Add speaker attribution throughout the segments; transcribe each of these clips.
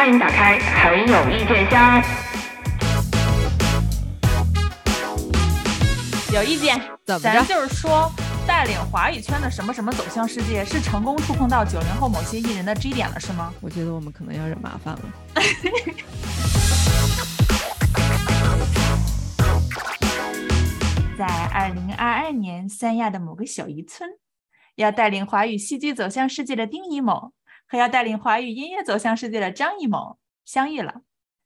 Speaker 1: 欢迎打开很有意见箱。
Speaker 2: 有意见？
Speaker 3: 怎么
Speaker 2: 咱
Speaker 3: 着？
Speaker 2: 就是说，带领华语圈的什么什么走向世界，是成功触碰到九零后某些艺人的 G 点了，是吗？
Speaker 3: 我觉得我们可能要惹麻烦了。
Speaker 2: 在二零二二年，三亚的某个小渔村，要带领华语戏剧走向世界的丁一某和要带领华语音乐走向世界的张艺谋相遇了。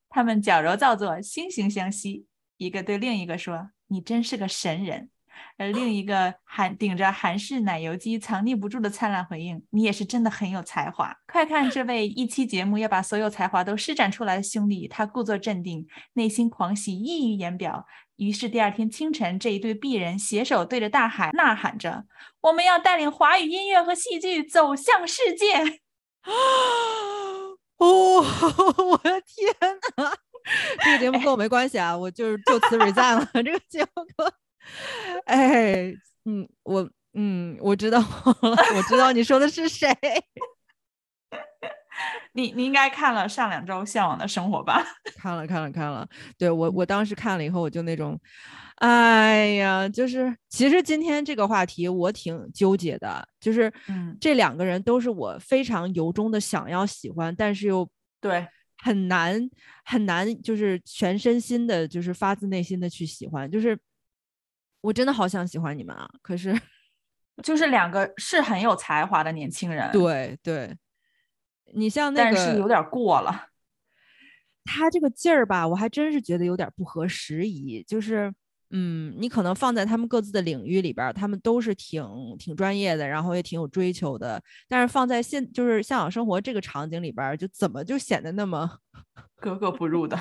Speaker 2: 他们矫揉造作，惺惺相惜，一个对另一个说：“你真是个神人。”而另一个韩顶着韩式奶油肌，藏匿不住的灿烂回应：“你也是真的很有才华。”快看这位一期节目要把所有才华都施展出来的兄弟，他故作镇定，内心狂喜溢于言表。于是第二天清晨，这一对璧人携手对着大海呐喊着：“我们要带领华语音乐和戏剧走向世界。
Speaker 3: 哦，我的天哪！这个节目跟我没关系啊，我就是就此 resign 了。这个节目跟，哎，嗯，我嗯，我知道了，我知道你说的是谁。
Speaker 2: 你”你应该看了上两周《向往的生活》吧？
Speaker 3: 看了看了看了，对我我当时看了以后，我就那种，哎呀，就是其实今天这个话题我挺纠结的，就是
Speaker 2: 嗯。
Speaker 3: 这两个人都是我非常由衷的想要喜欢，但是又
Speaker 2: 对，
Speaker 3: 很难很难，就是全身心的，就是发自内心的去喜欢，就是我真的好想喜欢你们啊，可是。
Speaker 2: 就是两个是很有才华的年轻人，，
Speaker 3: 对对，你像那个
Speaker 2: 但是有点过了。
Speaker 3: 他这个劲儿吧，我还真是觉得有点不合时宜，就是。嗯，你可能放在他们各自的领域里边儿，他们都是挺挺专业的，然后也挺有追求的。但是放在现就是向往生活这个场景里边儿，就怎么就显得那么
Speaker 2: 格格不入的，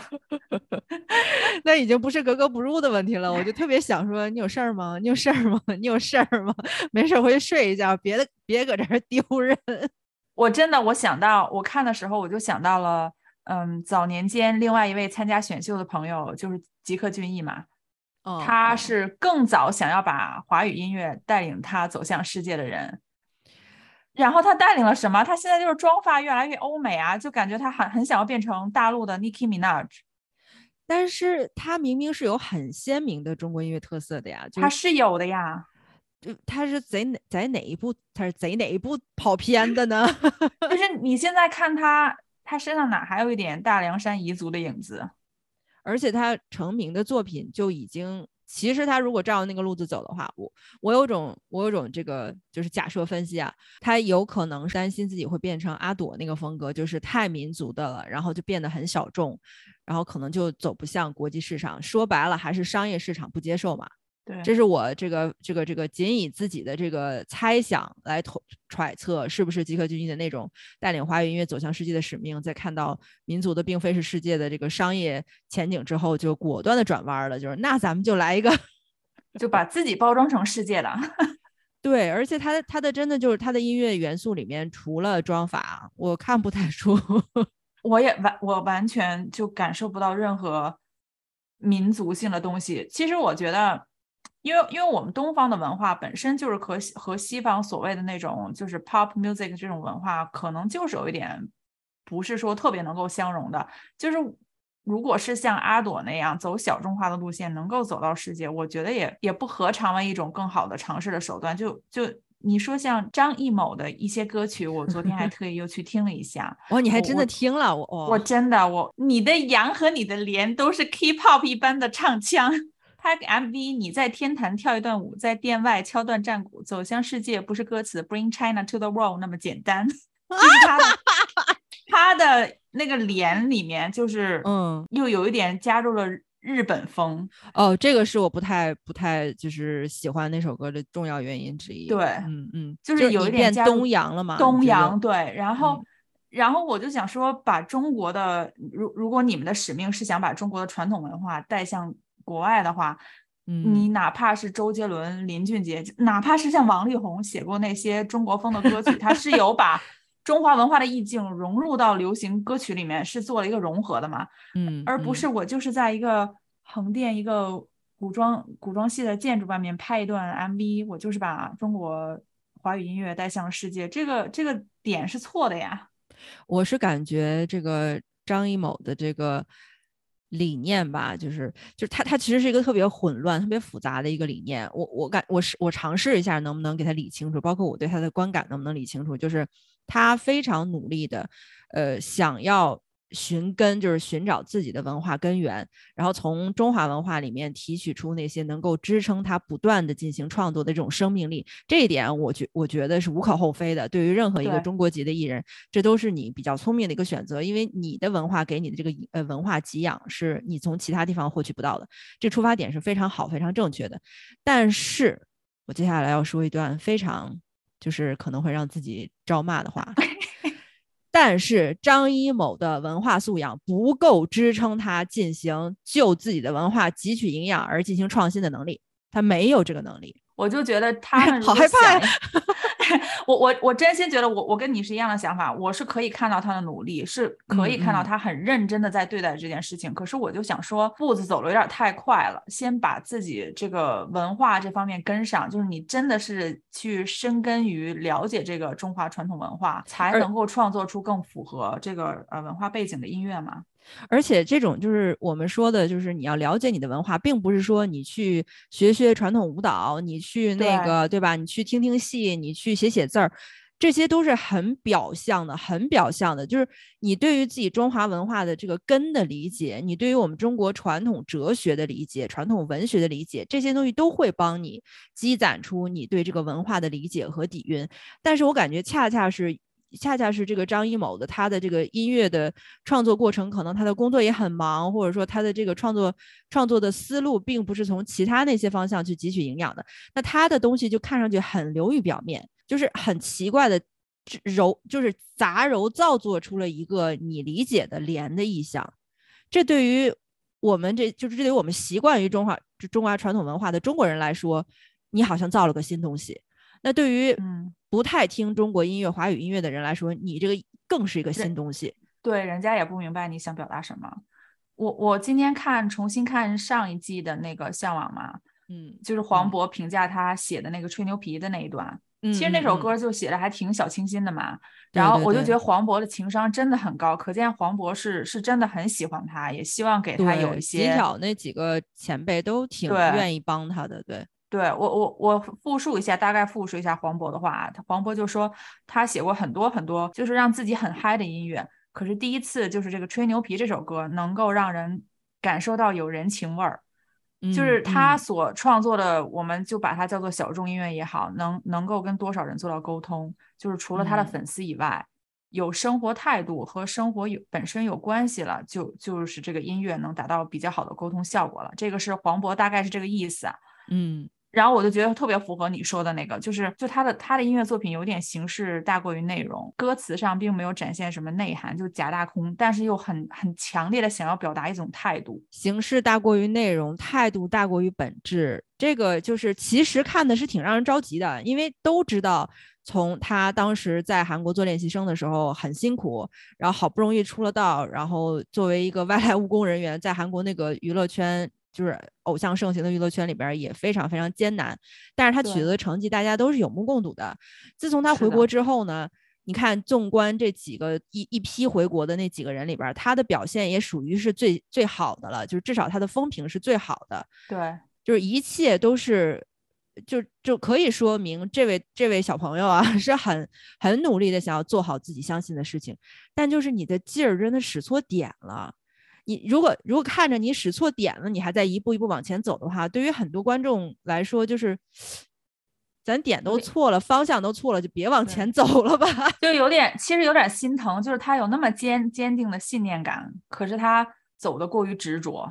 Speaker 3: 那已经不是格格不入的问题了，我就特别想说，你有事儿吗？你有事儿吗？你有事儿吗？没事儿回去睡一觉，别的别搁这儿丢人。
Speaker 2: 我真的我想到我看的时候，我就想到了，嗯，早年间另外一位参加选秀的朋友就是吉克隽逸嘛，
Speaker 3: 哦
Speaker 2: 他是更早想要把华语音乐带领他走向世界的人。然后他带领了什么？他现在就是妆发越来越欧美啊，就感觉他很很想要变成大陆的 Nicki Minaj。
Speaker 3: 但是他明明是有很鲜明的中国音乐特色的呀，就
Speaker 2: 他是有的呀，
Speaker 3: 就他是贼哪在哪一部他是贼哪一部跑偏的呢？
Speaker 2: 就是你现在看他，他身上哪还有一点大凉山彝族的影子？
Speaker 3: 而且他成名的作品就已经，其实他如果照那个路子走的话，我我有种我有种这个就是假设分析啊，他有可能担心自己会变成阿朵那个风格，就是太民族的了，然后就变得很小众，然后可能就走不向国际市场。说白了还是商业市场不接受嘛。
Speaker 2: 对，
Speaker 3: 这是我这个这个这个仅以自己的这个猜想来揣揣测，是不是吉克隽逸的那种带领华语音乐走向世界的使命，在看到民族的并非是世界的这个商业前景之后，就果断的转弯了，就是那咱们就来一个
Speaker 2: 就把自己包装成世界的。
Speaker 3: 对，而且他的他的真的就是他的音乐元素里面，除了装法，我看不太出。
Speaker 2: 我也完，我完全就感受不到任何民族性的东西。其实我觉得，因为因为我们东方的文化本身就是和和西方所谓的那种就是 pop music 这种文化，可能就是有一点不是说特别能够相融的。就是如果是像阿朵那样走小众化的路线，能够走到世界，我觉得也也不何尝为一种更好的尝试的手段。就就你说像张艺谋的一些歌曲，我昨天还 特意又去听了一下。
Speaker 3: 哦，你还真的听了我
Speaker 2: 我
Speaker 3: 我
Speaker 2: 真的我，你的羊和你的莲都是 K-pop 一般的唱腔。拍个 MV，你在天坛跳一段舞，在殿外敲断战鼓，走向世界不是歌词 Bring China to the world 那么简单，就是他的 他的那个脸里面就是
Speaker 3: 嗯
Speaker 2: 又有一点加入了日本风，
Speaker 3: 哦，这个是我不太不太就是喜欢那首歌的重要原因之一。
Speaker 2: 对
Speaker 3: 嗯嗯，
Speaker 2: 就是有一点
Speaker 3: 东洋了嘛？
Speaker 2: 东洋对，然后、
Speaker 3: 嗯
Speaker 2: 然后我就想说，把中国的如如果你们的使命是想把中国的传统文化带向国外的话，嗯你
Speaker 3: 嗯。
Speaker 2: 哪怕是周杰伦、林俊杰，哪怕是像王力宏写过那些中国风的歌曲，他是有把中华文化的意境融入到流行歌曲里面，是做了一个融合的嘛，
Speaker 3: 嗯，
Speaker 2: 而不
Speaker 3: 嗯。
Speaker 2: 是我就是在一个横店一个古装古装戏的建筑外面拍一段 MV，我就是把中国华语音乐带向世界，这个这个点是错的呀。
Speaker 3: 我是感觉这个张艺谋的这个理念吧，就是就是他他其实是一个特别混乱、特别复杂的一个理念。我我感我是我尝试一下能不能给他理清楚，包括我对他的观感能不能理清楚，就是他非常努力的，呃，想要。寻根就是寻找自己的文化根源，然后从中华文化里面提取出那些能够支撑他不断的进行创作的这种生命力。这一点，我觉我觉得是无可厚非的。对于任何一个中国籍的艺人，这都是你比较聪明的一个选择，因为你的文化给你的这个呃文化给养是你从其他地方获取不到的，这出发点是非常好、非常正确的。但是我接下来要说一段非常就是可能会让自己招骂的话。但是张一某的文化素养不够支撑他进行就自己的文化汲取营养而进行创新的能力，他没有这个能力。
Speaker 2: 我就觉得 他们
Speaker 3: 好害怕。
Speaker 2: 我我我真心觉得我我跟你是一样的想法，我是可以看到他的努力，是可以看到他很认真的在对待这件事情。可是我就想说，步子走的有点太快了，先把自己这个文化这方面跟上。就是你真的是去深根于了解这个中华传统文化，才能够创作出更符合这个呃文化背景的音乐嘛。
Speaker 3: 而且这种就是我们说的，就是你要了解你的文化，并不是说你去学学传统舞蹈，你去那个对吧？你去听听戏，你去写写字儿，这些都是很表象的，很表象的。就是你对于自己中华文化的这个根的理解，你对于我们中国传统哲学的理解、传统文学的理解，这些东西都会帮你积攒出你对这个文化的理解和底蕴。但是我感觉恰恰是。恰恰是这个张艺谋的他的这个音乐的创作过程，可能他的工作也很忙，或者说他的这个创作创作的思路并不是从其他那些方向去汲取营养的，那他的东西就看上去很流于表面，就是很奇怪的揉，就是杂糅造作出了一个你理解的莲的意象。这对于我们这就是这对于我们习惯于中华中华传统文化的中国人来说，你好像造了个新东西。那对于
Speaker 2: 嗯。
Speaker 3: 不太听中国音乐、华语音乐的人来说，你这个更是一个新东西。
Speaker 2: 对，人家也不明白你想表达什么。我我今天看重新看上一季的那个《向往》嘛，
Speaker 3: 嗯，
Speaker 2: 就是黄渤评价他写的那个吹牛皮的那一段。
Speaker 3: 嗯，
Speaker 2: 其实那首歌就写的还挺小清新的嘛。然后我就觉得黄渤的情商真的很高，可见黄渤是是真的很喜欢他，也希望给他有一些。
Speaker 3: 极挑那几个前辈都挺愿意帮他的，对。
Speaker 2: 对我我我复述一下，大概复述一下黄渤的话。他黄渤就说他写过很多很多，就是让自己很嗨的音乐。可是第一次就是这个吹牛皮这首歌，能够让人感受到有人情味儿。就是他所创作的，我们就把它叫做小众音乐也好，能能够跟多少人做到沟通？就是除了他的粉丝以外，有生活态度和生活有本身有关系了，就就是这个音乐能达到比较好的沟通效果了。这个是黄渤大概是这个意思啊。
Speaker 3: 嗯。
Speaker 2: 然后我就觉得特别符合你说的那个，就是就他的他的音乐作品有点形式大过于内容，歌词上并没有展现什么内涵，就假大空，但是又很很强烈的想要表达一种态度。
Speaker 3: 形式大过于内容，态度大过于本质，这个就是其实看的是挺让人着急的，因为都知道从他当时在韩国做练习生的时候很辛苦，然后好不容易出了道，然后作为一个外来务工人员，在韩国那个娱乐圈。就是偶像盛行的娱乐圈里边也非常非常艰难，但是他取得的成绩大家都是有目共睹的。自从他回国之后呢，你看，纵观这几个一一批回国的那几个人里边，他的表现也属于是最最好的了，就是至少他的风评是最好的。
Speaker 2: 对，
Speaker 3: 就是一切都是，就就可以说明这位这位小朋友啊 是很很努力的想要做好自己相信的事情，但就是你的劲儿真的使错点了。你如果如果看着你使错点了，你还在一步一步往前走的话，对于很多观众来说，就是咱点都错了，方向都错了，就别往前走了吧。
Speaker 2: 就有点，其实有点心疼，就是他有那么坚坚定的信念感，可是他走的过于执着。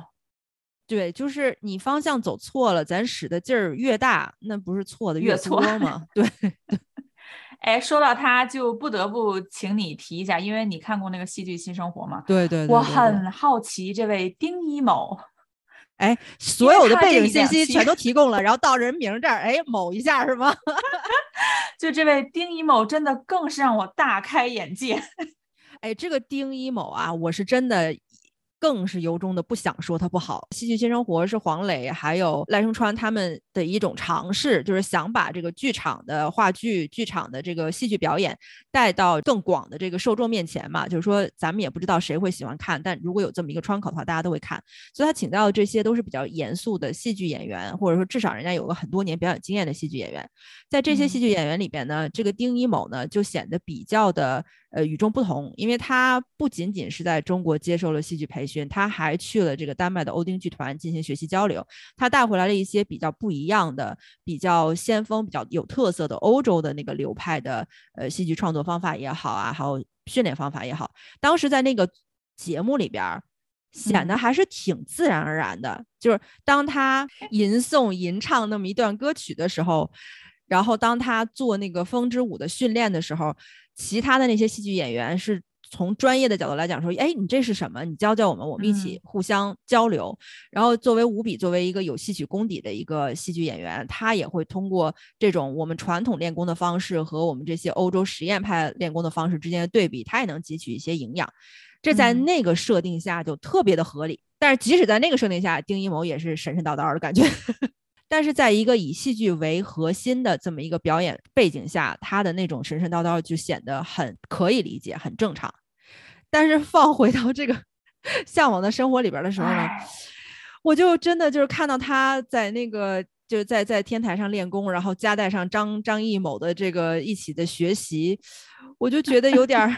Speaker 3: 对，就是你方向走错了，咱使的劲儿越大，那不是错的
Speaker 2: 越
Speaker 3: 多吗？对。
Speaker 2: 哎，说到他，就不得不请你提一下，因为你看过那个戏剧《新生活》吗？
Speaker 3: 对对，
Speaker 2: 我很好奇这位丁一某。
Speaker 3: 哎，所有的背景信息全都提供了，然后到人名这儿，哎，某一下是吗？
Speaker 2: 就这位丁一某，真的更是让我大开眼界。
Speaker 3: 哎，这个丁一某啊，我是真的。更是由衷的不想说它不好。戏剧新生活是黄磊还有赖声川他们的一种尝试，就是想把这个剧场的话剧、剧场的这个戏剧表演带到更广的这个受众面前嘛。就是说，咱们也不知道谁会喜欢看，但如果有这么一个窗口的话，大家都会看。所以他请到的这些都是比较严肃的戏剧演员，或者说至少人家有个很多年表演经验的戏剧演员。在这些戏剧演员里边呢，这个丁一某呢就显得比较的。呃，与众不同，因为他不仅仅是在中国接受了戏剧培训，他还去了这个丹麦的欧丁剧团进行学习交流。他带回来了一些比较不一样的、比较先锋、比较有特色的欧洲的那个流派的呃戏剧创作方法也好啊，还有训练方法也好。当时在那个节目里边，显得还是挺自然而然的。就是当他吟诵、吟唱那么一段歌曲的时候，然后当他做那个风之舞的训练的时候。其他的那些戏剧演员是从专业的角度来讲说，哎，你这是什么？你教教我们，我们一起互相交流。然后作为吴比，作为一个有戏曲功底的一个戏剧演员，他也会通过这种我们传统练功的方式和我们这些欧洲实验派练功的方式之间的对比，他也能汲取一些营养。这在那个设定下就特别的合理。但是即使在那个设定下，丁一谋也是神神叨叨的感觉。但是在一个以戏剧为核心的这么一个表演背景下，他的那种神神叨叨就显得很可以理解，很正常。但是放回到这个向往的生活里边的时候呢，我就真的就是看到他在那个就是在在天台上练功，然后夹带上张张艺谋的这个一起的学习，我就觉得有点儿，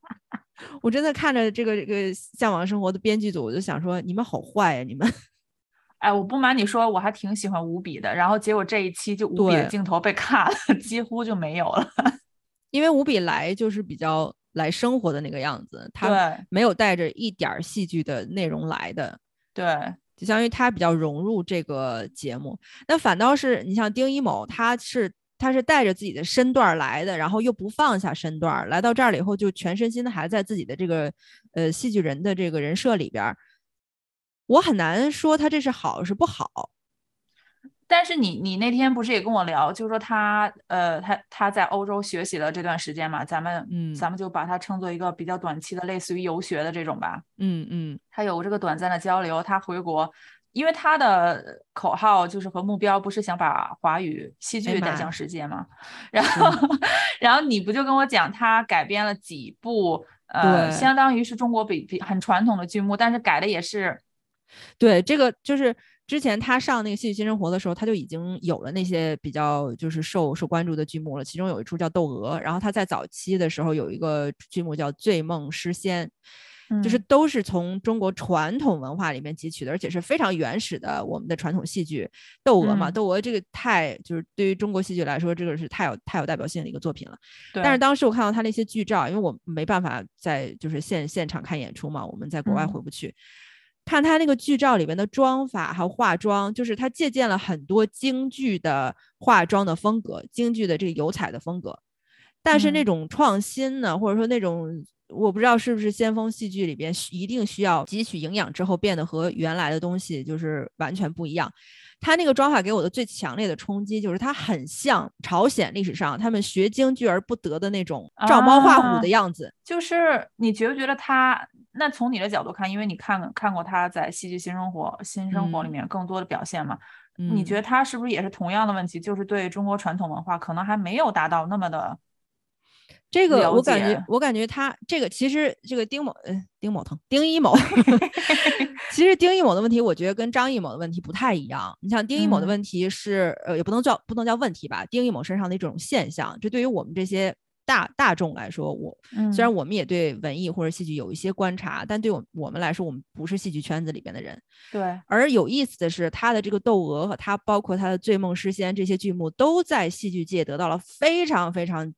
Speaker 3: 我真的看着这个这个向往生活的编剧组，我就想说，你们好坏呀，你们。
Speaker 2: 哎，我不瞒你说，我还挺喜欢五笔的。然后结果这一期就五笔的镜头被卡了，几乎就没有了。
Speaker 3: 因为五笔来就是比较来生活的那个样子，他没有带着一点戏剧的内容来的。
Speaker 2: 对，
Speaker 3: 就相当于他比较融入这个节目。那反倒是你像丁一某，他是他是带着自己的身段来的，然后又不放下身段，来到这儿了以后就全身心的还在自己的这个呃戏剧人的这个人设里边。我很难说他这是好是不好，
Speaker 2: 但是你你那天不是也跟我聊，就是说他呃他他在欧洲学习了这段时间嘛，咱们嗯咱们就把它称作一个比较短期的，类似于游学的这种吧，
Speaker 3: 嗯嗯，
Speaker 2: 他有这个短暂的交流，他回国，因为他的口号就是和目标不是想把华语戏剧带向世界嘛？然后然后你不就跟我讲他改编了几部呃相当于是中国比比很传统的剧目，但是改的也是。
Speaker 3: 对，这个就是之前他上那个戏剧新生活的时候，他就已经有了那些比较就是受受关注的剧目了。其中有一出叫《窦娥》，然后他在早期的时候有一个剧目叫《醉梦诗仙》，就是都是从中国传统文化里面汲取的，而且是非常原始的我们的传统戏剧《窦娥》嘛，《窦娥》这个太就是对于中国戏剧来说，这个是太有太有代表性的一个作品了。但是当时我看到他那些剧照，因为我没办法在就是现现场看演出嘛，我们在国外回不去。看他那个剧照里面的妆法还有化妆，就是他借鉴了很多京剧的化妆的风格，京剧的这个油彩的风格。但是那种创新呢，或者说那种我不知道是不是先锋戏剧里边一定需要汲取营养之后变得和原来的东西就是完全不一样。他那个妆法给我的最强烈的冲击就是他很像朝鲜历史上他们学京剧而不得的那种照猫画虎的样子。
Speaker 2: 就是你觉不觉得他？那从你的角度看，因为你看看过他在《戏剧新生活》《新生活》里面更多的表现嘛，你觉得他是不是也是同样的问题？就是对中国传统文化可能还没有达到那么的
Speaker 3: 这个，我感觉，我感觉他这个其实这个丁某，呃，丁某腾，丁一某，其实丁一某的问题，我觉得跟张艺谋的问题不太一样。你像丁一某的问题是，呃，也不能叫不能叫问题吧，丁一某身上的一种现象，这对于我们这些。大大众来说，我虽然我们也对文艺或者戏剧有一些观察，但对我我们来说，我们不是戏剧圈子里边的人。
Speaker 2: 对。
Speaker 3: 而有意思的是，他的这个《窦娥》和他包括他的《醉梦诗仙》这些剧目，都在戏剧界得到了非常非常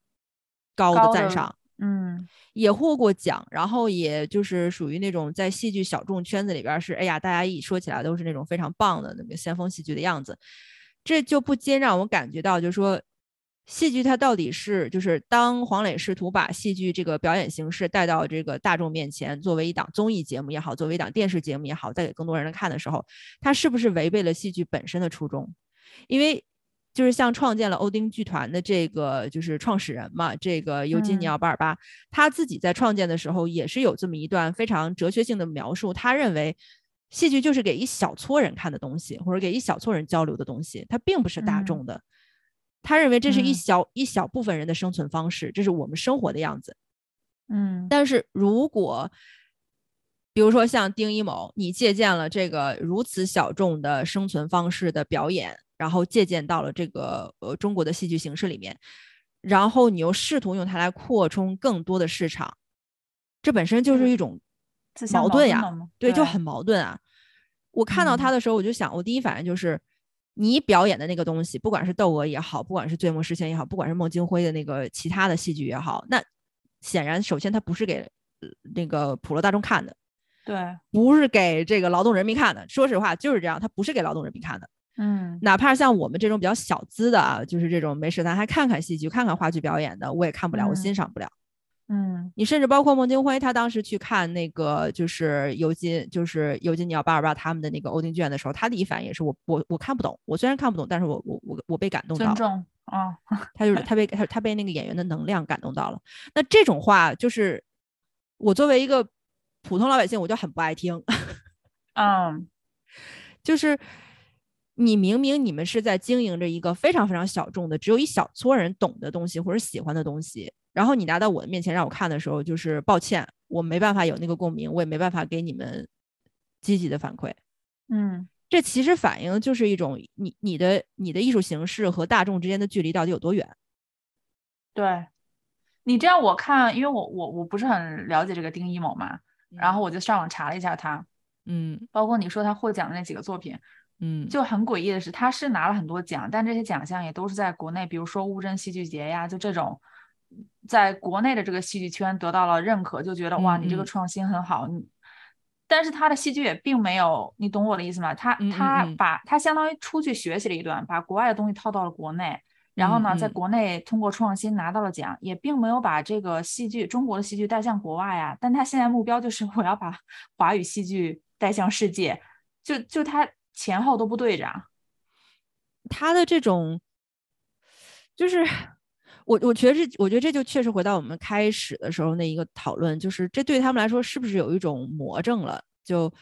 Speaker 3: 高的赞赏。
Speaker 2: 嗯。
Speaker 3: 也获过奖，然后也就是属于那种在戏剧小众圈子里边是，哎呀，大家一说起来都是那种非常棒的那个先锋戏剧的样子。这就不禁让我感觉到，就是说。戏剧它到底是就是当黄磊试图把戏剧这个表演形式带到这个大众面前，作为一档综艺节目也好，作为一档电视节目也好，带给更多人看的时候，它是不是违背了戏剧本身的初衷？因为就是像创建了欧丁剧团的这个就是创始人嘛，这个尤金尼奥·巴尔巴，他自己在创建的时候也是有这么一段非常哲学性的描述。他认为戏剧就是给一小撮人看的东西，或者给一小撮人交流的东西，它并不是大众的。他认为这是一小一小部分人的生存方式，这是我们生活的样子。
Speaker 2: 嗯，
Speaker 3: 但是如果比如说像丁一某，你借鉴了这个如此小众的生存方式的表演，然后借鉴到了这个呃中国的戏剧形式里面，然后你又试图用它来扩充更多的市场，这本身就是一种矛盾呀，对，就很矛盾啊。我看到他的时候，我就想，我第一反应就是你表演的那个东西，不管是窦娥也好，不管是醉梦诗仙也好，不管是孟京辉的那个其他的戏剧也好，那显然首先它不是给那个普罗大众看的。
Speaker 2: 对，
Speaker 3: 不是给这个劳动人民看的。说实话，就是这样，它不是给劳动人民看的。
Speaker 2: 嗯，
Speaker 3: 哪怕像我们这种比较小资的啊，就是这种没事咱还看看戏剧、看看话剧表演的，我也看不了，我欣赏不了。
Speaker 2: 嗯，
Speaker 3: 你甚至包括孟京辉，他当时去看那个就是尤金，就是尤金尼奥·巴尔巴他们的那个欧丁剧院的时候，他第一反应也是我我我看不懂。我虽然看不懂，但是我我我我被感动到。
Speaker 2: 尊重啊，
Speaker 3: 他就是他被他他被那个演员的能量感动到了。那这种话就是我作为一个。普通老百姓我就很不爱听，
Speaker 2: 嗯，
Speaker 3: 就是你明明你们是在经营着一个非常非常小众的，只有一小撮人懂的东西或者喜欢的东西，然后你拿到我的面前让我看的时候，就是抱歉，我没办法有那个共鸣，我也没办法给你们积极的反馈，
Speaker 2: 嗯，
Speaker 3: 这其实反映就是一种你你的你的艺术形式和大众之间的距离到底有多远？
Speaker 2: 对你这样我看，因为我我我不是很了解这个丁一某嘛。然后我就上网查了一下他，
Speaker 3: 嗯，
Speaker 2: 包括你说他获奖的那几个作品，
Speaker 3: 嗯，
Speaker 2: 就很诡异的是，他是拿了很多奖，但这些奖项也都是在国内，比如说乌镇戏剧节呀，就这种，在国内的这个戏剧圈得到了认可，就觉得哇，你这个创新很好，你，但是他的戏剧也并没有，你懂我的意思吗？他他把他相当于出去学习了一段，把国外的东西套到了国内。然后呢，在国内通过创新拿到了奖，也并没有把这个戏剧中国的戏剧带向国外啊。但他现在目标就是我要把华语戏剧带向世界，就就他前后都不对着。
Speaker 3: 他的这种，就是我我觉得这，我觉得这就确实回到我们开始的时候那一个讨论，就是这对他们来说是不是有一种魔怔了？就。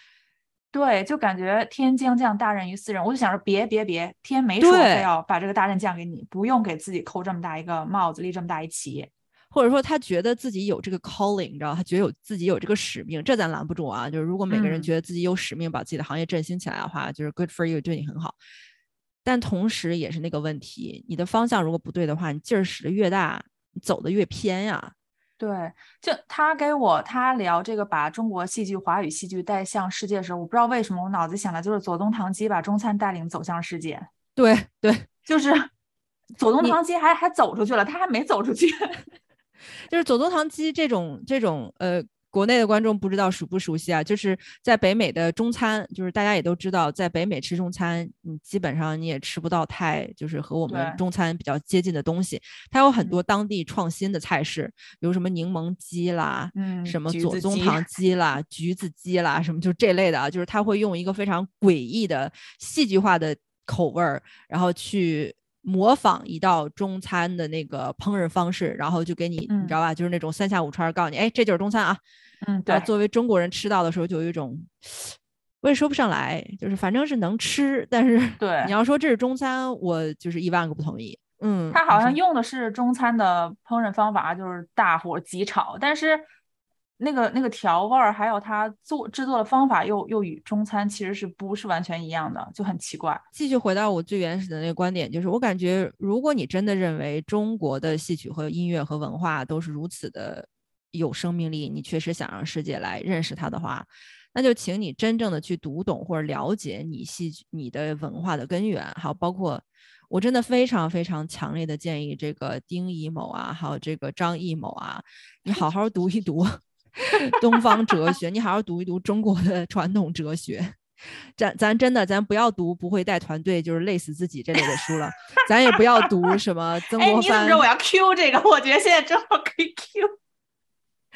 Speaker 2: 对，就感觉天将降大任于斯人，我就想着别别别，天没说非要把这个大任降给你，不用给自己扣这么大一个帽子，立这么大一旗，
Speaker 3: 或者说他觉得自己有这个 calling，你知道，他觉得有自己有这个使命，这咱拦不住啊。就是如果每个人觉得自己有使命，把自己的行业振兴起来的话，就是 good for you，对你很好。但同时也是那个问题，你的方向如果不对的话，你劲儿使的越大，你走的越偏呀。
Speaker 2: 对，就他给我他聊这个把中国戏剧、华语戏剧带向世界的时候，我不知道为什么我脑子想的就是左宗棠鸡把中餐带领走向世界。
Speaker 3: 对对，
Speaker 2: 就是 左宗棠鸡还还走出去了，他还没走出去，
Speaker 3: 就是左宗棠鸡这种这种呃。国内的观众不知道熟不熟悉啊？就是在北美的中餐，就是大家也都知道，在北美吃中餐，你基本上你也吃不到太就是和我们中餐比较接近的东西。它有很多当地创新的菜式，比如什么柠檬鸡啦，
Speaker 2: 嗯，
Speaker 3: 什么左宗棠鸡啦、橘子鸡啦，什么就这类的啊。就是他会用一个非常诡异的戏剧化的口味儿，然后去。模仿一道中餐的那个烹饪方式，然后就给你，你知道吧？就是那种三下五除二告诉你，哎，这就是中餐啊。
Speaker 2: 嗯，对。
Speaker 3: 作为中国人吃到的时候，就有一种，我也说不上来，就是反正是能吃，但是
Speaker 2: 对
Speaker 3: 你要说这是中餐，我就是一万个不同意。嗯，
Speaker 2: 他好像用的是中餐的烹饪方法，就是大火急炒，但是。那个那个调味儿，还有它做制作的方法，又又与中餐其实是不是完全一样的，就很奇怪。
Speaker 3: 继续回到我最原始的那个观点，就是我感觉，如果你真的认为中国的戏曲和音乐和文化都是如此的有生命力，你确实想让世界来认识它的话，那就请你真正的去读懂或者了解你戏曲、你的文化的根源。好，包括我真的非常非常强烈的建议这个丁乙某啊，还有这个张艺谋啊，你好好读一读。东方哲学，你好好读一读中国的传统哲学。咱咱真的，咱不要读不会带团队就是累死自己这类的书了。咱也不要读什么 曾国藩。
Speaker 2: 你怎么知道我要 Q 这个？我觉得现在正好可以 Q。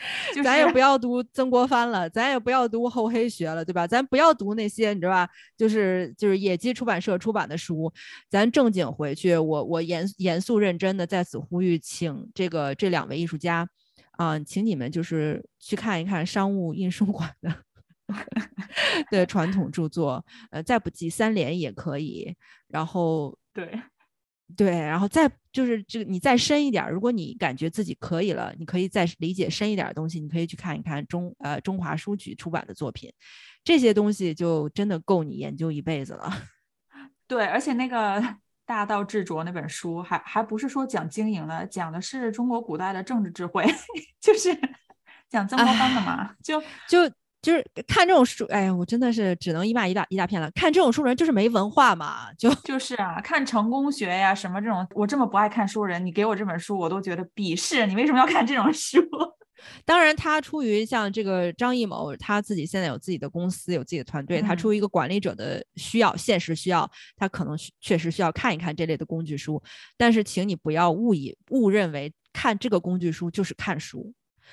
Speaker 2: 就是
Speaker 3: 咱也不要读曾国藩了，咱也不要读厚黑学了，对吧？咱不要读那些，你知道吧？就是就是野鸡出版社出版的书，咱正经回去。我我严严肃认真的在此呼吁，请这个这两位艺术家啊、请你们就是去看一看商务印书馆的 的传统著作，呃，再不济三联也可以。然后
Speaker 2: 对
Speaker 3: 对，然后再就是这个你再深一点儿，如果你感觉自己可以了，你可以再理解深一点儿的东西，你可以去看一看中呃中华书局出版的作品，这些东西就真的够你研究一辈子了。
Speaker 2: 对，而且那个《大道至拙》那本书还还不是说讲经营的，讲的是中国古代的政治智慧，就是讲曾国藩的嘛，就
Speaker 3: 就就是看这种书，哎呀，我真的是只能一骂一大一大片了。看这种书人就是没文化嘛，就
Speaker 2: 就是啊，看成功学呀什么这种，我这么不爱看书的人，你给我这本书，我都觉得鄙视。你为什么要看这种书？
Speaker 3: 当然，他出于像这个张艺谋，他自己现在有自己的公司，有自己的团队，他
Speaker 2: 嗯
Speaker 3: 出于一个管理者的需要、现实需要，他可能确实需要看一看这类的工具书。但是，请你不要误以误认为看这个工具书就是看书，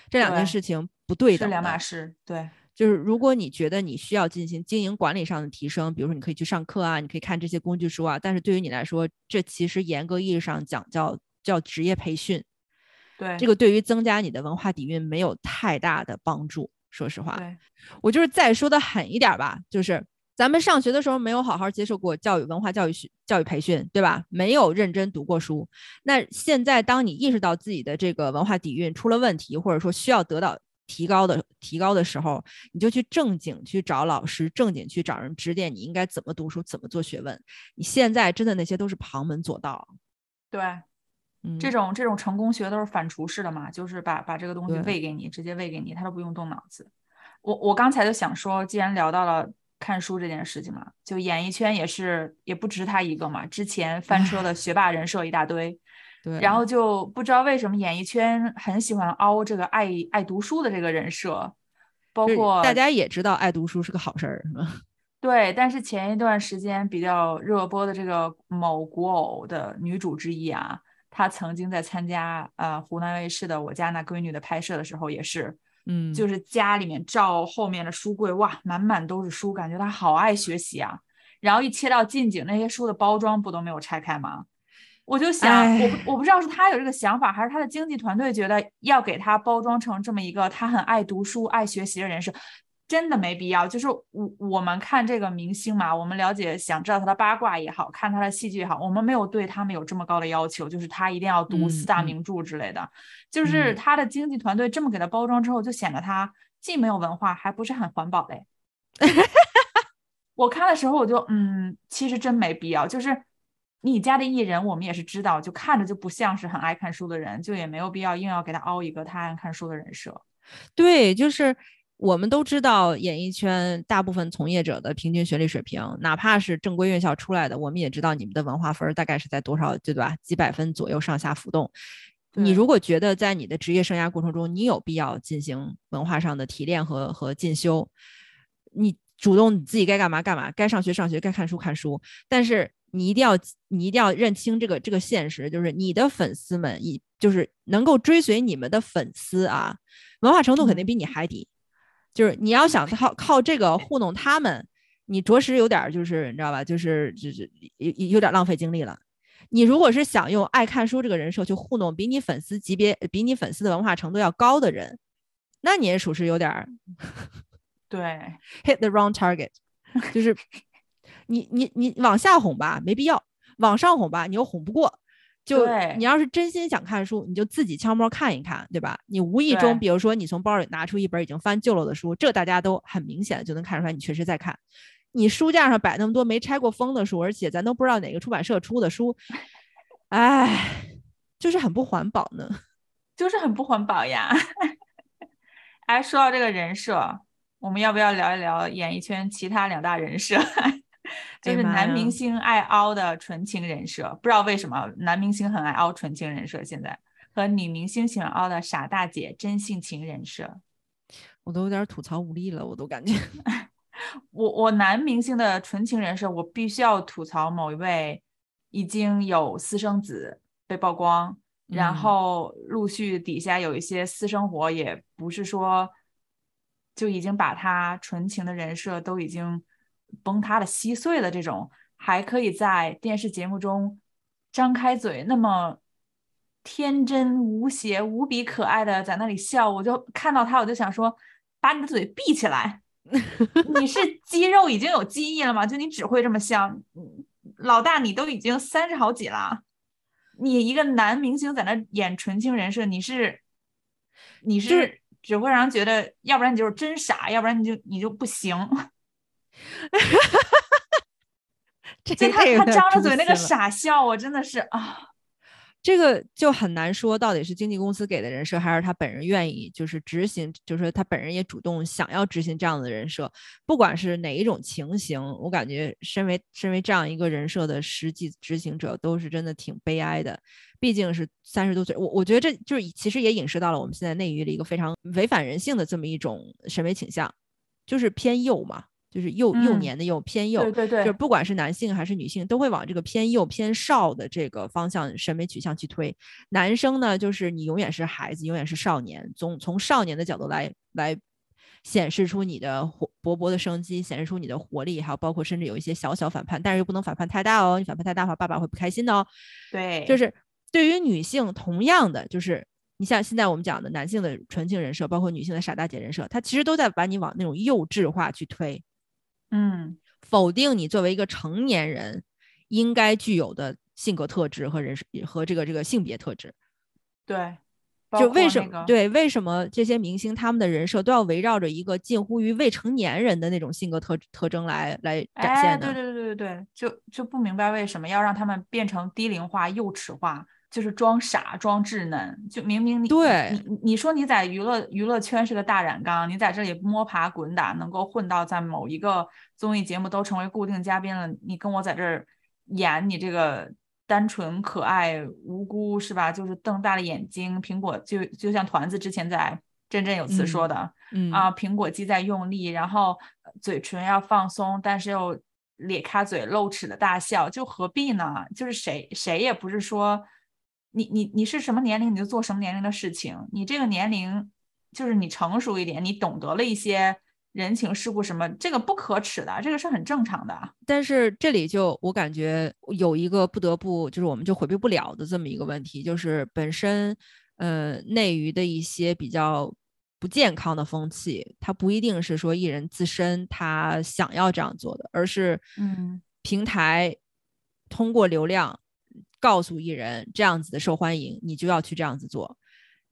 Speaker 3: 这两件事情不对的
Speaker 2: 是两码。事。对，
Speaker 3: 就是如果你觉得你需要进行经营管理上的提升，比如说你可以去上课啊，你可以看这些工具书啊，但是对于你来说，这其实严格意义上讲叫叫职业培训。
Speaker 2: 对，
Speaker 3: 这个对于增加你的文化底蕴没有太大的帮助。说实话，
Speaker 2: 对，
Speaker 3: 我就是再说的狠一点儿吧，就是咱们上学的时候没有好好接受过教育、文化教育学、教育培训，对吧？没有认真读过书。那现在当你意识到自己的这个文化底蕴出了问题，或者说需要得到提高的提高的时候，你就去正经去找老师，正经去找人指点你应该怎么读书，怎么做学问。你现在真的那些都是旁门左道。
Speaker 2: 对，
Speaker 3: 嗯，
Speaker 2: 这种这种成功学都是反刍式的嘛，就是把把这个东西喂给你，直接喂给你，他都不用动脑子。我我刚才就想说，既然聊到了看书这件事情嘛，就演艺圈也是也不止他一个嘛，之前翻车的 学霸人设一大堆，
Speaker 3: 对，
Speaker 2: 然后就不知道为什么演艺圈很喜欢凹这个爱爱读书的这个人设，包括
Speaker 3: 大家也知道爱读书是个好事儿，是吗？
Speaker 2: 对，但是前一段时间比较热播的这个某古偶的女主之一啊，她曾经在参加呃湖南卫视的《我家那闺女》的拍摄的时候，也是，
Speaker 3: 嗯，
Speaker 2: 就是家里面照后面的书柜，哇，满满都是书，感觉他好爱学习啊。然后一切到近景，那些书的包装不都没有拆开吗？我就想，我不我不知道是他有这个想法，还是他的经纪团队觉得要给他包装成这么一个他很爱读书、爱学习的人设，真的没必要。就是我我们看这个明星嘛，我们了解想知道他的八卦也好看他的戏剧也好，我们没有对他们有这么高的要求，就是他一定要读四大名著之类的。就是
Speaker 3: 嗯
Speaker 2: 他的经纪团队这么给他包装之后，就显得他既没有文化，还不是很环保嘞。我看的时候我就嗯，其实真没必要。就是你家的艺人，我们也是知道，就看着就不像是很爱看书的人，就也没有必要硬要给他凹一个他爱看书的人设。
Speaker 3: 对，就是我们都知道演艺圈大部分从业者的平均学历水平，哪怕是正规院校出来的，我们也知道你们的文化分儿大概是在多少，对吧？几百分左右上下浮动。你如果觉得在你的职业生涯过程中，你有必要进行文化上的提炼和和进修，你主动你自己该干嘛干嘛，该上学上学，该看书看书。但是你一定要你一定要认清这个这个现实，就是你的粉丝们，以就是能够追随你们的粉丝啊，文化程度肯定比你还低。就是你要想靠靠这个糊弄他们，你着实有点儿就是你知道吧，就是就是有有有点浪费精力了。你如果是想用爱看书这个人设去糊弄比你粉丝级别、比你粉丝的文化程度要高的人，那你也属实有点儿
Speaker 2: 对
Speaker 3: ，hit the wrong target，就是 你你你往下哄吧，没必要；往上哄吧，你又哄不过。就你要是真心想看书，你就自己悄摸看一看，对吧？你无意中，比如说你从包里拿出一本已经翻旧了的书，这大家都很明显就能看出来你确实在看。你书架上摆那么多没拆过封的书，而且咱都不知道哪个出版社出的书，哎，就是很不环保呢。
Speaker 2: 就是很不环保呀。哎，说到这个人设，我们要不要聊一聊演艺圈其他两大人设？就是男明星爱凹的纯情人设，不知道为什么男明星很爱凹纯情人设，现在和女明星喜欢凹的傻大姐真性情人设。
Speaker 3: 我都有点吐槽无力了，我都感觉。
Speaker 2: 我我男明星的纯情人设，我必须要吐槽某一位已经有私生子被曝光，然
Speaker 3: 嗯
Speaker 2: 后陆续底下有一些私生活，也不是说就已经把他纯情的人设都已经崩塌的稀碎的，这种还可以在电视节目中张开嘴那么天真无邪、无比可爱的在那里笑，我就看到他，我就想说，把你的嘴闭起来。你是肌肉已经有记忆了吗？就你只会这么笑，嗯老大你都已经三十好几了，你一个男明星在那演纯情人设，你是你
Speaker 3: 是
Speaker 2: 只会让人觉得，要不然你就是真傻，要不然你就你就不行。
Speaker 3: 这
Speaker 2: 就他他
Speaker 3: 这他他
Speaker 2: 张着嘴那个傻笑，我真的是啊，
Speaker 3: 这个就很难说到底是经纪公司给的人设，还是他本人愿意就是执行，就是他本人也主动想要执行这样的人设。不管是哪一种情形，我感觉身为身为这样一个人设的实际执行者，都是真的挺悲哀的。毕竟是三十多岁，我我觉得这就是其实也影射到了我们现在内娱的一个非常违反人性的这么一种审美倾向，就是偏右嘛，就是幼幼
Speaker 2: 嗯
Speaker 3: 年的幼偏幼。
Speaker 2: 对对对，
Speaker 3: 就不管是男性还是女性，都会往这个偏幼偏少的这个方向审美取向去推。男生呢，就是你永远是孩子，永远是少年，从从少年的角度来来显示出你的活勃勃的生机，显示出你的活力，还有包括甚至有一些小小反叛，但是又不能反叛太大哦，你反叛太大的话，爸爸会不开心的哦。
Speaker 2: 对，
Speaker 3: 就是对于女性，同样的就是。你像现在我们讲的男性的纯情人设，包括女性的傻大姐人设，它其实都在把你往那种幼稚化去推。
Speaker 2: 嗯，
Speaker 3: 否定你作为一个成年人应该具有的性格特质和人设和这个这个性别特质。
Speaker 2: 对，
Speaker 3: 就
Speaker 2: 括那个
Speaker 3: 为什么、对为什么这些明星他们的人设都要围绕着一个近乎于未成年人的那种性格特特征来来展
Speaker 2: 哎，
Speaker 3: 现呢？
Speaker 2: 对对对对对，就就不明白为什么要让他们变成低龄化、幼齿化，就是装傻、装稚嫩。就明明你
Speaker 3: 对
Speaker 2: 你你你说你在娱乐娱乐圈是个大染缸，你在这里摸爬滚打，能够混到在某一个综艺节目都成为固定嘉宾了，你跟我在这儿演你这个单纯可爱无辜是吧？就是瞪大了眼睛，苹果就就像团子之前在振振有词说
Speaker 3: 嗯
Speaker 2: 的。
Speaker 3: 嗯
Speaker 2: 啊，苹果肌在用力，然后呃嘴唇要放松，但是又咧开嘴露齿的大笑，就何必呢？就是谁谁也不是说你你你是什么年龄你就做什么年龄的事情，你这个年龄就是你成熟一点，你懂得了一些人情世故什么，这个不可耻的，这个是很正常的。
Speaker 3: 但是这里就我感觉有一个不得不就是我们就回避不了的这么一个问题，就是本身呃内娱的一些比较不健康的风气，它不一定是说艺人自身他想要这样做的，而是
Speaker 2: 嗯
Speaker 3: 平台通过流量告诉艺人这样子的受欢迎，你就要去这样子做。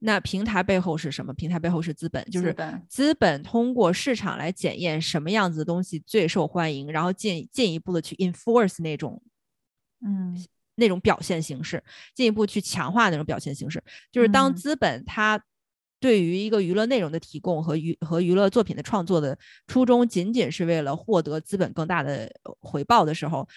Speaker 3: 那平台背后是什么？平台背后是资本，就是
Speaker 2: 资本
Speaker 3: 通过市场来检验什么样子的东西最受欢迎，然后进进一步的去 enforce 那种
Speaker 2: 嗯
Speaker 3: 那种表现形式，进一步去强化那种表现形式。就是当
Speaker 2: 嗯
Speaker 3: 资本它对于一个娱乐内容的提供和娱和娱乐作品的创作的初衷，仅仅是为了获得资本更大的呃回报的时候，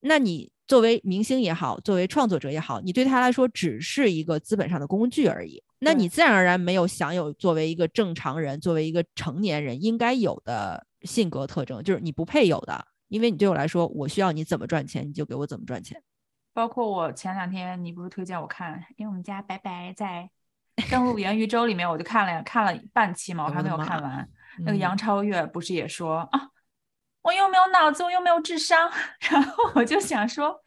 Speaker 3: 那你作为明星也好，作为创作者也好，你对他来说只是一个资本上的工具而已。那你自然而然没有享有作为一个正常人、作为一个成年人应该有的性格特征，就是你不配有的。因为你对我来说，我需要你怎么赚钱，你就给我怎么赚钱。
Speaker 2: 包括我前两天你不是推荐我看，因为我们家白白在登录元宇宙里面，我就看了看了半期嘛，我还没有看完。那个
Speaker 3: 嗯
Speaker 2: 杨超越不是也说啊，我又没有脑子，我又没有智商，然后我就想说，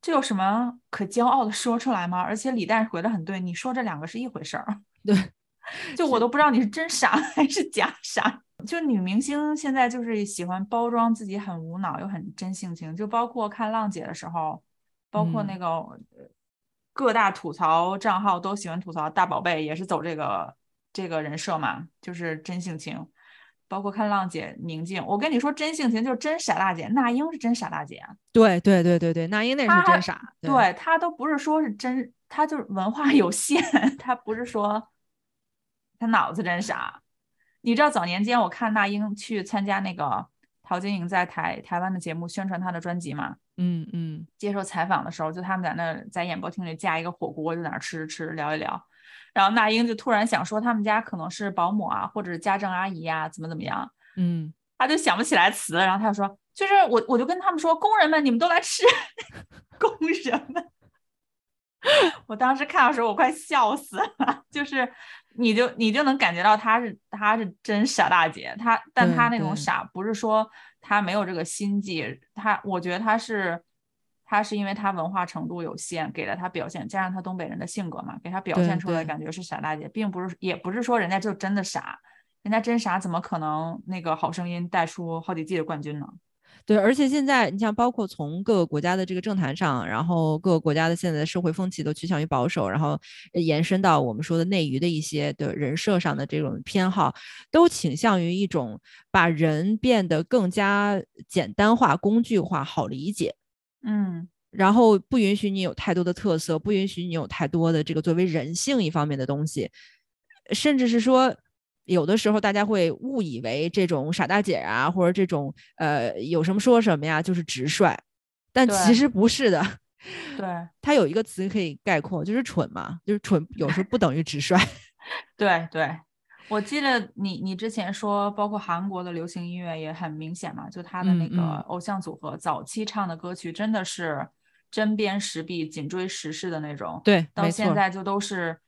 Speaker 2: 这有什么可骄傲的说出来吗？而且李诞回的很对，你说这两个是一回事儿，
Speaker 3: 对，
Speaker 2: 就我都不知道你是真傻 还是假傻。就女明星现在就是喜欢包装自己很无脑又很真性情，就包括看浪姐的时候，包括
Speaker 3: 嗯
Speaker 2: 那个、呃各大吐槽账号都喜欢吐槽大宝贝，也是走这个这个人设嘛，就是真性情。包括看浪姐、宁静，我跟你说，真性情就是真傻大姐，那英是真傻大姐啊，
Speaker 3: 对对对对对，那英那是真傻。
Speaker 2: 对她都不是说是真，她就是文化有限，她不是说她脑子真傻。你知道早年间我看那英去参加那个陶晶莹在台台湾的节目宣传她的专辑嘛，
Speaker 3: 嗯嗯
Speaker 2: 接受采访的时候，就他们在那在演播厅里架一个火锅，就在那吃吃吃聊一聊。然后那英就突然想说，他们家可能是保姆啊，或者是家政阿姨呀、怎么怎么样，
Speaker 3: 嗯，
Speaker 2: 他就想不起来词，然后他就说，就是我我就跟他们说，工人们你们都来吃，工人们。我当时看的时候，我快笑死了。就是你就你就能感觉到她是她是真傻大姐，她但
Speaker 3: 对
Speaker 2: 她那种傻不是说她没有这个心计，她我觉得她是她是因为他文化程度有限，给了他表现，加上他东北人的性格嘛，给他表现出来
Speaker 3: 对
Speaker 2: 感觉是傻大姐，并不是也不是说人家就真的傻，人家真傻怎么可能那个好声音带出好几季的冠军呢？
Speaker 3: 对，而且现在你像包括从各个国家的这个政坛上，然后各个国家的现在的社会风气都趋向于保守，然后呃延伸到我们说的内娱的一些的人设上的这种偏好，都倾向于一种把人变得更加简单化、工具化、好理解。
Speaker 2: 嗯，
Speaker 3: 然后不允许你有太多的特色，不允许你有太多的这个作为人性一方面的东西，甚至是说，有的时候大家会误以为这种傻大姐啊，或者这种呃有什么说什么呀，就是直率，但其实不是的。
Speaker 2: 对。
Speaker 3: 它有一个词可以概括，就是蠢嘛，就是蠢有时候不等于直率。
Speaker 2: 对 对，我记得你你之前说，包括韩国的流行音乐也很明显嘛，就他的那个偶像组合早期唱的歌曲真的是针砭时弊、紧追时事的那种，
Speaker 3: 对，
Speaker 2: 到。现在就都是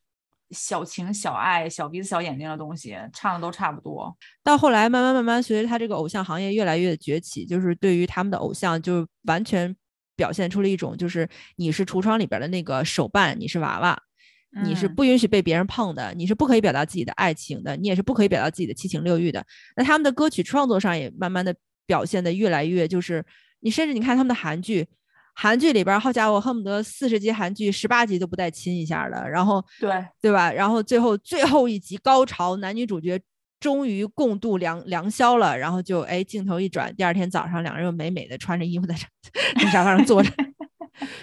Speaker 2: 小情小爱、小鼻子小眼睛的东西，唱的都差不多。
Speaker 3: 到后来慢慢慢慢，随着他这个偶像行业越来越崛起，就是对于他们的偶像，就完全表现出了一种，就是你是橱窗里边的那个手办，你是娃娃，你是
Speaker 2: 嗯
Speaker 3: 不允许被别人碰的，你是不可以表达自己的爱情的，你也是不可以表达自己的七情六欲的。那他们的歌曲创作上也慢慢的表现的越来越，就是你甚至你看他们的韩剧。韩剧里边儿，好家伙，恨不得四十集韩剧十八集都不带亲一下的，然后
Speaker 2: 对
Speaker 3: 对吧？然后最后最后一集高潮，男女主角终于共度良良宵了，然后就哎镜头一转，第二天早上两人又美美的穿着衣服 在沙发上坐着，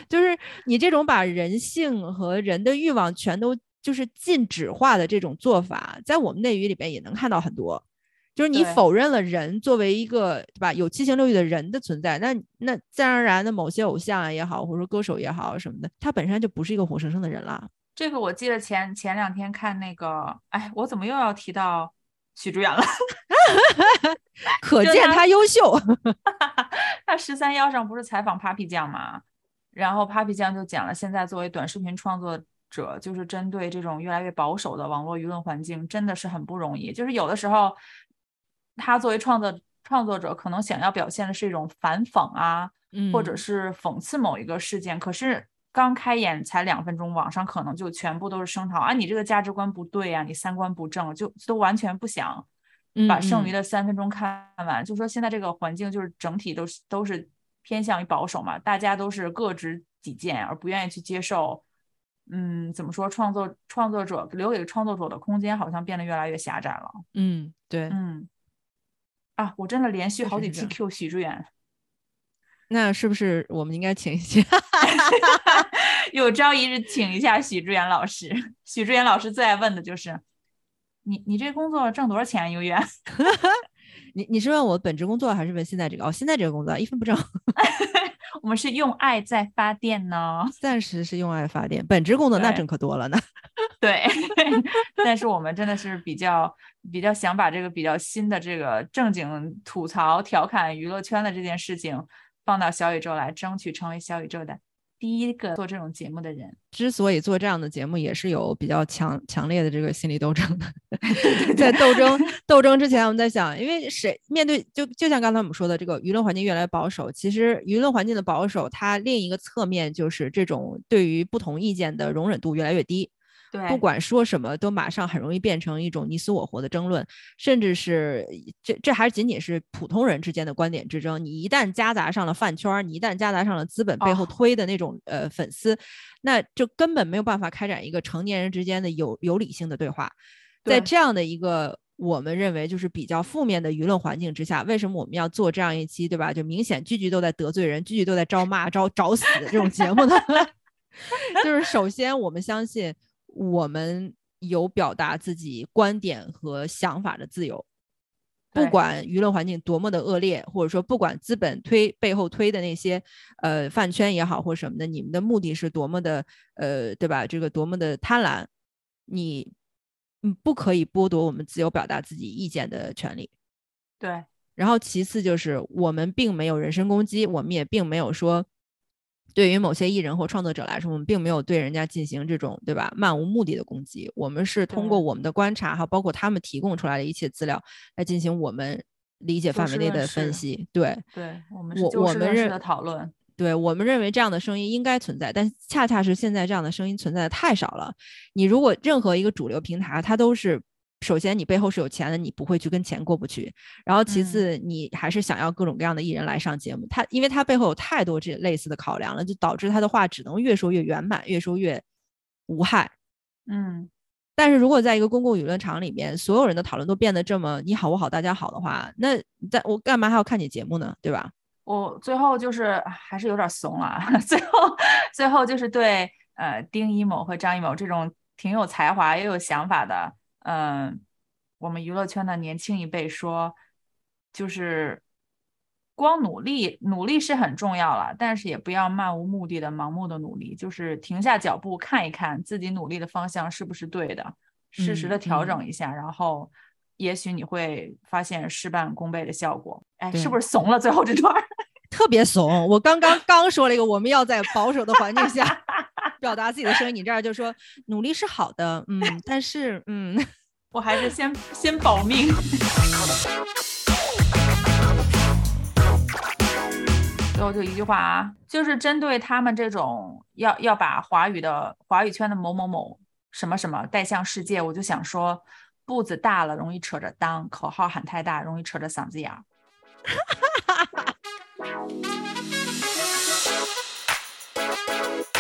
Speaker 3: 就是你这种把人性和人的欲望全都就是禁止化的这种做法，在我们内娱里边也能看到很多。就是你否认了人作为一个对吧有七情六欲的人的存在，那那自然而然的某些偶像啊也好，或者说歌手也好什么的，他本身就不是一个活生生的人了。
Speaker 2: 这个我记得前前两天看那个，哎，我怎么又要提到许知远了？
Speaker 3: 可见
Speaker 2: 他
Speaker 3: 他优秀。
Speaker 2: 他十三幺上不是采访 Papi 酱嘛，然后 Papi 酱就讲了，现在作为短视频创作者，就是针对这种越来越保守的网络舆论环境，真的是很不容易。就是有的时候，他作为创作创作者，可能想要表现的是一种反讽啊，
Speaker 3: 嗯
Speaker 2: 或者是讽刺某一个事件，可是刚开演才两分钟，网上可能就全部都是声讨啊，你这个价值观不对啊，你三观不正，就都完全不想把剩余
Speaker 3: 的
Speaker 2: 的三分钟看完。就说现在这个环境就是整体都是都是偏向于保守嘛，大家都是各执己见，而不愿意去接受。嗯，怎么说？创作创作者留给创作者的空间好像变得越来越狭窄了。
Speaker 3: 嗯对，
Speaker 2: 嗯，啊，我真的连续好几期
Speaker 3: 确实是这样
Speaker 2: Q 许志远，
Speaker 3: 那是不是我们应该请一下？
Speaker 2: 有朝一日请一下许志远老师。许志远老师最爱问的就是，你你这工作挣多少钱啊一个月？
Speaker 3: 你你是问我本职工作还是问现在这个？哦，现在这个工作一分不挣，
Speaker 2: 我们是用爱在发电呢。
Speaker 3: 暂时是用爱发电，本职工作那挣可多了呢。
Speaker 2: 对，但是我们真的是比较比较想把这个比较新的这个正经吐槽、调侃娱乐圈的这件事情放到小宇宙来，争取成为小宇宙的第一个做这种节目的人。
Speaker 3: 之所以做这样的节目，也是有比较强强烈的这个心理斗争的。在斗争斗争之前，我们在想，因为谁面对就就像刚才我们说的，这个舆论环境越来越保守。其实舆论环境的保守，它另一个侧面就是这种对于不同意见的容忍度越来越低。
Speaker 2: 对，
Speaker 3: 不管说什么，都马上很容易变成一种你死我活的争论，甚至是这这还仅仅是普通人之间的观点之争。你一旦夹杂上了饭圈儿，你一旦夹杂上了资本背后
Speaker 2: 哦
Speaker 3: 推的那种、呃粉丝，那就根本没有办法开展一个成年人之间的有有理性的对话。在这样的一个我们认为就是比较负面的舆论环境之下，为什么我们要做这样一期，对吧？就明显句句都在得罪人，句句都在招骂、招找死的这种节目呢？就是首先我们相信我们有表达自己观点和想法的自由，不管舆论环境多么的恶劣，或者说不管资本推背后推的那些呃饭圈也好或什么的，你们的目的是多么的呃对吧？这个多么的贪婪，你嗯不可以剥夺我们自由表达自己意见的权利。
Speaker 2: 对
Speaker 3: 然后其次就是我们并没有人身攻击，我们也并没有说对于某些艺人或创作者来说，我们并没有对人家进行这种对吧漫无目的的攻击，我们是通过我们的观察哈，包括他们提供出来的一切资料来进行我们理解范围内的分析。对，
Speaker 2: 对我们是
Speaker 3: 我我们认
Speaker 2: 的讨论。
Speaker 3: 对我们认为这样的声音应该存在，但恰恰是现在这样的声音存在的太少了。你如果任何一个主流平台，它都是首先你背后是有钱的，你不会去跟钱过不去。然后其
Speaker 2: 嗯
Speaker 3: 次，你还是想要各种各样的艺人来上节目，他因为他背后有太多这类似的考量了，就导致他的话只能越说越圆满，越说越无害。
Speaker 2: 嗯，
Speaker 3: 但是如果在一个公共舆论场里面，所有人的讨论都变得这么你好我好大家好的话，那在我干嘛还要看你节目呢？对吧？
Speaker 2: 我最后就是还是有点怂了，最后最后就是对呃丁一某和张艺谋这种挺有才华又有想法的，嗯、我们娱乐圈的年轻一辈说，就是光努力努力是很重要了，但是也不要漫无目的的盲目的努力，就是停下脚步看一看自己努力的方向是不是对的，适时的
Speaker 3: 嗯
Speaker 2: 调
Speaker 3: 嗯
Speaker 2: 整一下，然后也许你会发现事半功倍的效果。哎，是不是怂了？最后这段。
Speaker 3: 特别怂。我刚刚刚说了一个，我们要在保守的环境下 表达自己的声音，你这儿就说努力是好的，嗯，但是嗯，
Speaker 2: 我还是先 先保命。最后就一句话啊，就是针对他们这种要要把华语的华语圈的某某某什么什么带向世界，我就想说，步子大了容易扯着裆，口号喊太大容易扯着嗓子眼儿。